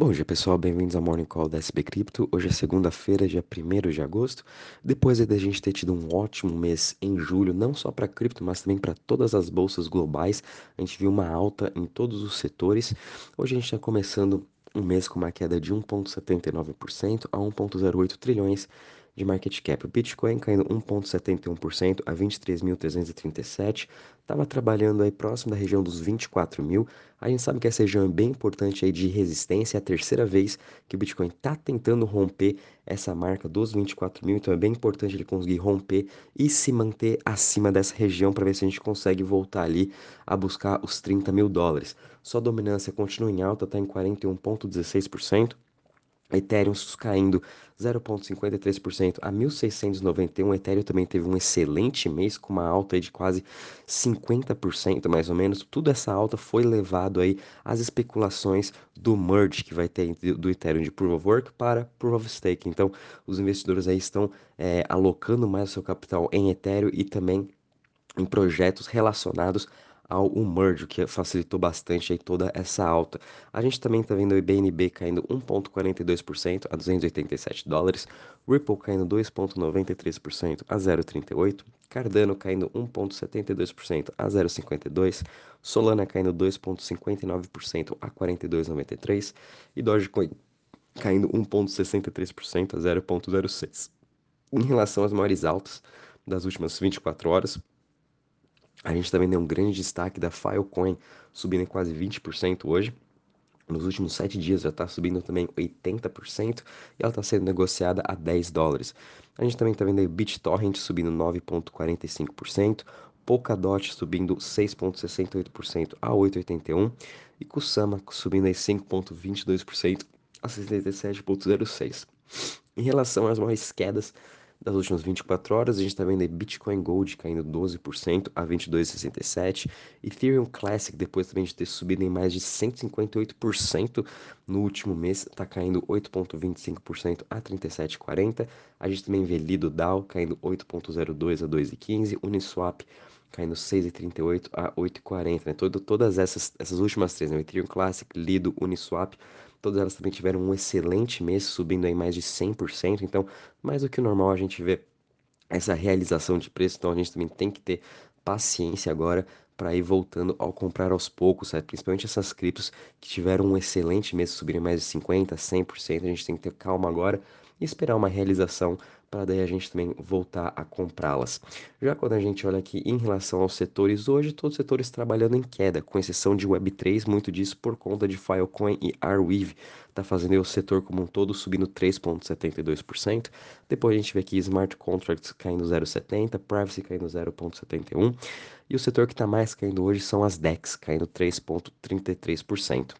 Bom dia pessoal, bem-vindos ao Morning Call da SB Cripto. Hoje é segunda-feira, dia 1 de agosto. Depois da gente ter tido um ótimo mês em julho, não só para cripto, mas também para todas as bolsas globais, a gente viu uma alta em todos os setores. Hoje a gente está começando um mês com uma queda de 1,79% a 1,08 trilhões de market cap. O Bitcoin caindo 1,71% a 23.337. Estava trabalhando aí próximo da região dos 24 mil. A gente sabe que essa região é bem importante aí de resistência. É a terceira vez que o Bitcoin está tentando romper essa marca dos 24 mil. Então é bem importante ele conseguir romper e se manter acima dessa região para ver se a gente consegue voltar ali a buscar os 30 mil dólares. Sua dominância continua em alta, está em 41,16%. Ethereum caindo 0,53% a 1.691. Ethereum também teve um excelente mês com uma alta de quase 50% mais ou menos. Tudo essa alta foi levado aí às especulações do merge que vai ter do Ethereum de Proof of Work para Proof of Stake. Então, os investidores aí estão é, alocando mais o seu capital em Ethereum e também em projetos relacionados ao merge, que facilitou bastante aí toda essa alta. A gente também está vendo o IBNB caindo 1,42% a 287 dólares, Ripple caindo 2,93% a 0,38, Cardano caindo 1,72% a 0,52, Solana caindo 2,59% a 42,93 e Dogecoin caindo 1,63% a 0,06. Em relação às maiores altas das últimas 24 horas, a gente também deu um grande destaque da Filecoin, subindo em quase 20% hoje. Nos últimos 7 dias já está subindo também 80% e ela está sendo negociada a 10 dólares. A gente também está vendo aí BitTorrent subindo 9,45%, Polkadot subindo 6,68% a 8,81% e Kusama subindo aí 5,22% a 67,06%. Em relação às maiores quedas, das últimas 24 horas, a gente está vendo Bitcoin Gold caindo 12% a 22,67. Ethereum Classic, depois também de ter subido em mais de 158% no último mês, está caindo 8,25% a 37,40. A gente também vê Lido DAO caindo 8,02 a 2,15. Uniswap caindo 6,38 a 8,40. Né? Todas essas, essas últimas três, né? Ethereum Classic, Lido, Uniswap, Todas elas também tiveram um excelente mês, subindo aí mais de 100%. Então, mais do que o normal, a gente vê essa realização de preço. Então, a gente também tem que ter paciência agora para ir voltando ao comprar aos poucos, sabe? principalmente essas criptos que tiveram um excelente mês, subirem mais de 50%, 100%. A gente tem que ter calma agora e esperar uma realização para daí a gente também voltar a comprá-las. Já quando a gente olha aqui em relação aos setores, hoje todos os setores trabalhando em queda, com exceção de Web3, muito disso por conta de Filecoin e Arweave, está fazendo o setor como um todo subindo 3,72%. Depois a gente vê aqui Smart Contracts caindo 0,70%, Privacy caindo 0,71%, e o setor que está mais caindo hoje são as DEX, caindo 3,33%.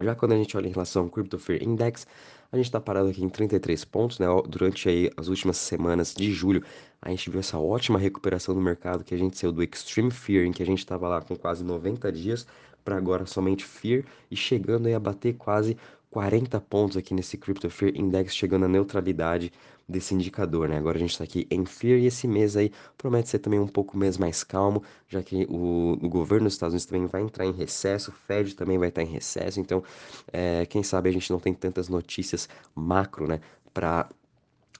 Já quando a gente olha em relação ao Crypto Fear Index, a gente está parado aqui em 33 pontos, né? Durante aí as últimas semanas de julho, a gente viu essa ótima recuperação no mercado que a gente saiu do Extreme Fear, em que a gente estava lá com quase 90 dias, para agora somente Fear e chegando aí a bater quase 40 pontos aqui nesse Crypto Fear Index, chegando à neutralidade desse indicador, né? Agora a gente está aqui em Fear e esse mês aí promete ser também um pouco mês mais calmo, já que o, o governo dos Estados Unidos também vai entrar em recesso, o Fed também vai estar em recesso, então é, quem sabe a gente não tem tantas notícias macro, né, para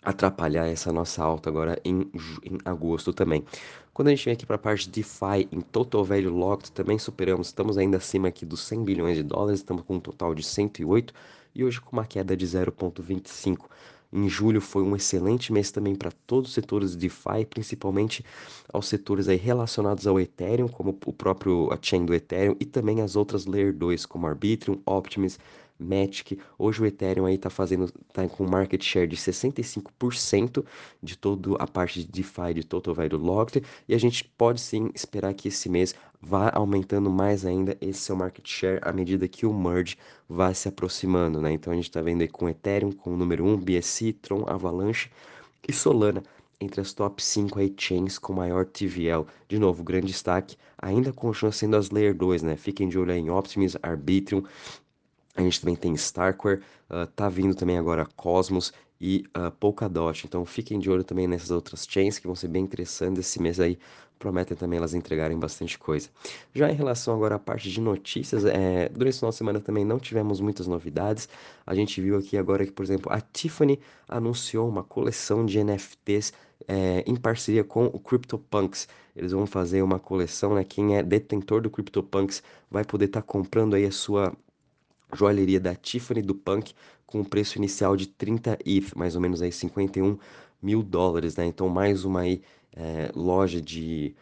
atrapalhar essa nossa alta agora em, em agosto também. Quando a gente vem aqui para a parte de DeFi, em Total Value Locked, também superamos, estamos ainda acima aqui dos 100 bilhões de dólares, estamos com um total de 108 e hoje com uma queda de 0,25. Em julho foi um excelente mês também para todos os setores de DeFi, principalmente aos setores aí relacionados ao Ethereum, como o próprio a chain do Ethereum e também as outras Layer 2, como Arbitrum, Optimus, Matic. Hoje o Ethereum aí tá fazendo, tá com market share de 65% de toda a parte de DeFi de Total Value Locked e a gente pode sim esperar que esse mês vá aumentando mais ainda esse seu market share à medida que o merge vai se aproximando, né? Então a gente tá vendo aí com Ethereum com o número 1, BSC, Tron, Avalanche e Solana entre as top 5 aí chains com maior TVL. De novo, grande destaque, ainda continua sendo as Layer 2, né? Fiquem de olho aí em Optimus, Arbitrum a gente também tem Starkware, uh, tá vindo também agora Cosmos e uh, Polkadot. Então fiquem de olho também nessas outras chains que vão ser bem interessantes esse mês aí. Prometem também elas entregarem bastante coisa. Já em relação agora à parte de notícias, é, durante final de semana também não tivemos muitas novidades. A gente viu aqui agora que, por exemplo, a Tiffany anunciou uma coleção de NFTs é, em parceria com o CryptoPunks. Eles vão fazer uma coleção, né? Quem é detentor do CryptoPunks vai poder estar tá comprando aí a sua joalheria da Tiffany do Punk com um preço inicial de 30 ETH, mais ou menos aí 51 mil dólares, né? Então mais uma aí é, loja de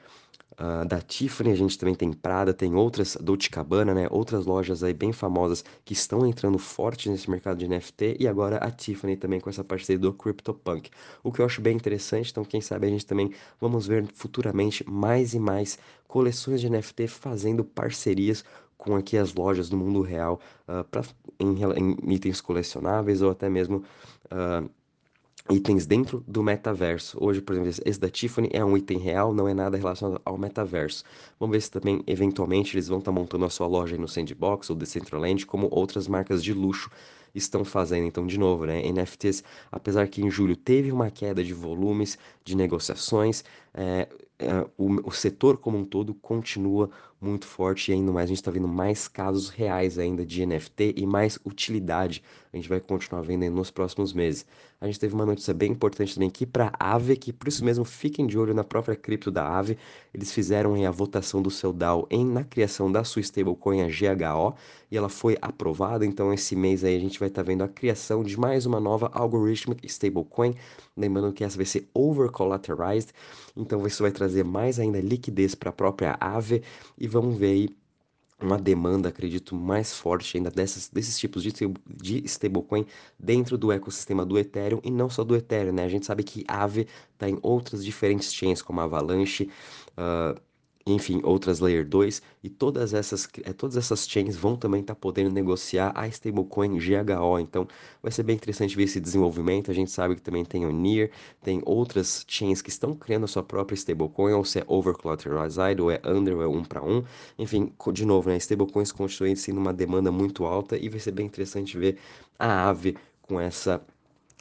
uh, da Tiffany, a gente também tem Prada, tem outras, Dolce Cabana, né? Outras lojas aí bem famosas que estão entrando forte nesse mercado de NFT e agora a Tiffany também com essa parceria do CryptoPunk. O que eu acho bem interessante, então quem sabe a gente também vamos ver futuramente mais e mais coleções de NFT fazendo parcerias com aqui as lojas do mundo real uh, pra, em, em, itens colecionáveis ou até mesmo uh, itens dentro do metaverso. Hoje, por exemplo, esse da Tiffany é um item real, não é nada relacionado ao metaverso. Vamos ver se também, eventualmente, eles vão estar tá montando a sua loja no Sandbox ou Decentraland, como outras marcas de luxo estão fazendo. Então, de novo, né, NFTs, apesar que em julho teve uma queda de volumes de negociações, é, é, o, o, setor como um todo continua muito forte e ainda mais a gente está vendo mais casos reais ainda de NFT e mais utilidade a gente vai continuar vendo nos próximos meses. A gente teve uma notícia bem importante também aqui para a que por isso mesmo fiquem de olho na própria cripto da Aave. Eles fizeram a votação do seu DAO em, na criação da sua stablecoin, a GHO, e ela foi aprovada. Então esse mês aí a gente vai estar tá vendo a criação de mais uma nova algorithmic stablecoin. Lembrando que essa vai ser over collateralized, então isso vai trazer mais ainda liquidez para a própria Aave e vamos ver aí uma demanda, acredito, mais forte ainda dessas, desses tipos de, de stablecoin dentro do ecossistema do Ethereum e não só do Ethereum, né? A gente sabe que Aave está em outras diferentes chains, como Avalanche, uh, enfim, outras Layer 2, e todas essas, é, todas essas chains vão também estar tá podendo negociar a stablecoin GHO, então vai ser bem interessante ver esse desenvolvimento, a gente sabe que também tem o NEAR, tem outras chains que estão criando a sua própria stablecoin, ou se é over collateralized, ou é under, ou é um para um, enfim, de novo, né, stablecoins continuam sendo uma demanda muito alta, e vai ser bem interessante ver a AVE com essa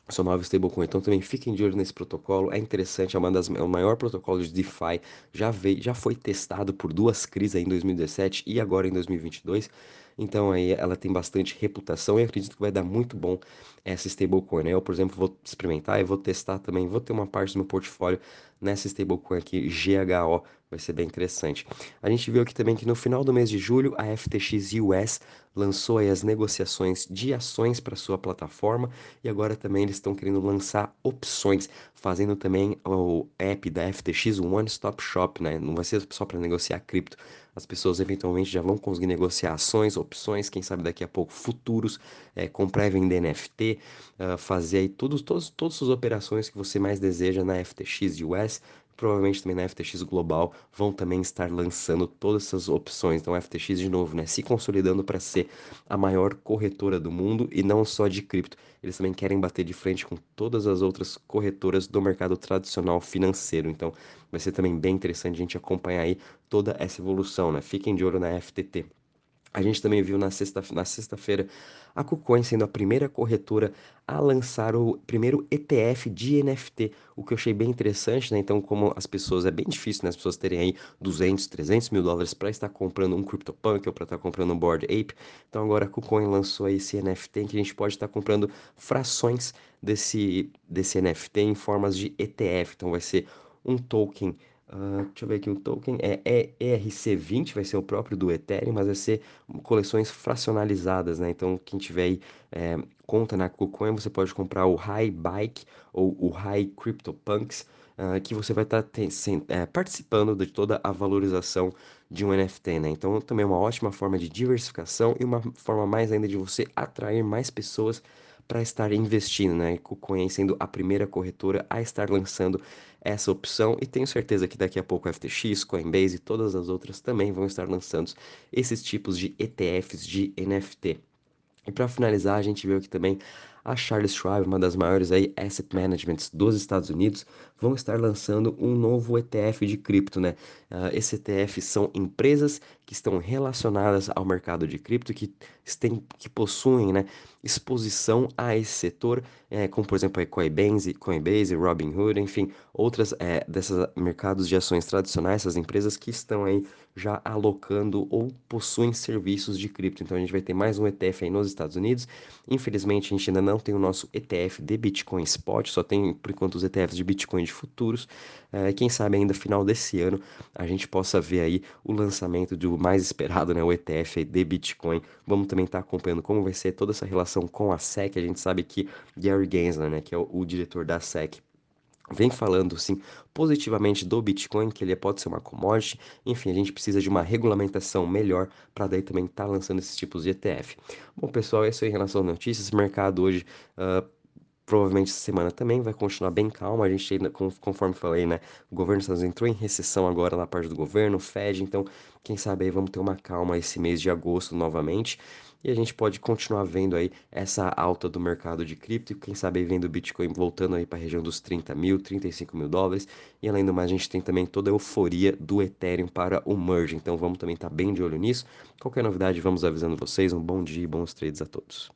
sua nova stablecoin. Então também fiquem de olho nesse protocolo. É interessante, é, uma das, é o maior protocolo de DeFi. Já, veio, já foi testado por duas crises em 2017 e agora em 2022. Então aí ela tem bastante reputação e acredito que vai dar muito bom essa stablecoin. Né? Eu, por exemplo, vou experimentar e vou testar também. Vou ter uma parte do meu portfólio nessa stablecoin aqui, GHO, vai ser bem interessante. A gente viu aqui também que no final do mês de julho, a FTX US lançou as negociações de ações para sua plataforma e agora também eles estão querendo lançar opções, fazendo também o app da FTX, one-stop shop, né? Não vai ser só para negociar cripto, as pessoas eventualmente já vão conseguir negociar ações, opções, quem sabe daqui a pouco futuros, é, comprar e vender NFT, uh, ah, fazer aí todos, todos, todas as operações que você mais deseja na FTX US, provavelmente também na FTX Global vão também estar lançando todas essas opções. Então, a FTX, de novo, né, se consolidando para ser a maior corretora do mundo e não só de cripto. Eles também querem bater de frente com todas as outras corretoras do mercado tradicional financeiro. Então, vai ser também bem interessante a gente acompanhar aí toda essa evolução, né? Fiquem de olho na FTT. A gente também viu na sexta-feira na sexta a KuCoin sendo a primeira corretora a lançar o primeiro ETF de NFT, o que eu achei bem interessante, né? Então, como as pessoas, é bem difícil, né? As pessoas terem aí 200, 300 mil dólares para estar comprando um CryptoPunk ou para estar comprando um Board Ape. Então, agora a KuCoin lançou esse NFT em que a gente pode estar comprando frações desse, desse NFT em formas de ETF. Então, vai ser um token Uh, deixa eu ver aqui, o token é ERC20, vai ser o próprio do Ethereum, mas vai ser coleções fracionalizadas, né? Então, quem tiver aí é, conta na KuCoin, você pode comprar o High Bike ou o High CryptoPunks, uh, que você vai estar tá é, participando de toda a valorização de um NFT, né? Então, também é uma ótima forma de diversificação e uma forma mais ainda de você atrair mais pessoas para estar investindo, né? Sendo a primeira corretora a estar lançando essa opção e tenho certeza que daqui a pouco a FTX, Coinbase e todas as outras também vão estar lançando esses tipos de ETFs de NFT. E para finalizar, a gente viu aqui também a Charles Schwab, uma das maiores aí asset managements dos Estados Unidos, vão estar lançando um novo ETF de cripto, né? Uh, esse ETF são empresas que estão relacionadas ao mercado de cripto, que, têm, que possuem né, exposição a esse setor, é, como por exemplo a Coinbase, Coinbase, Robinhood, enfim, outras é, desses mercados de ações tradicionais, essas empresas que estão aí já alocando ou possuem serviços de cripto. Então a gente vai ter mais um ETF aí nos Estados Unidos. Infelizmente a gente ainda não tem o nosso ETF de Bitcoin Spot, só tem por enquanto os ETFs de Bitcoin de futuros. É, quem sabe ainda final desse ano a gente possa ver aí o lançamento do mais esperado, né, o ETF de Bitcoin. Vamos também estar tá acompanhando como vai ser toda essa relação com a SEC. A gente sabe que Gary Gensler, né, que é o, o diretor da SEC, vem falando sim positivamente do Bitcoin, que ele pode ser uma commodity. Enfim, a gente precisa de uma regulamentação melhor para daí também estar tá lançando esses tipos de ETF. Bom, pessoal, isso aí em relação às notícias. Mercado hoje uh, provavelmente essa semana também vai continuar bem calma. A gente ainda, conforme falei, né? O governo dos Estados Unidos entrou em recessão agora na parte do governo, Fed, então quem sabe aí vamos ter uma calma esse mês de agosto novamente. E a gente pode continuar vendo aí essa alta do mercado de cripto e quem sabe vendo o Bitcoin voltando aí para a região dos 30 mil, 35 mil dólares. E além do mais, a gente tem também toda a euforia do Ethereum para o merge. Então vamos também estar tá bem de olho nisso. Qualquer novidade, vamos avisando vocês. Um bom dia e bons trades a todos.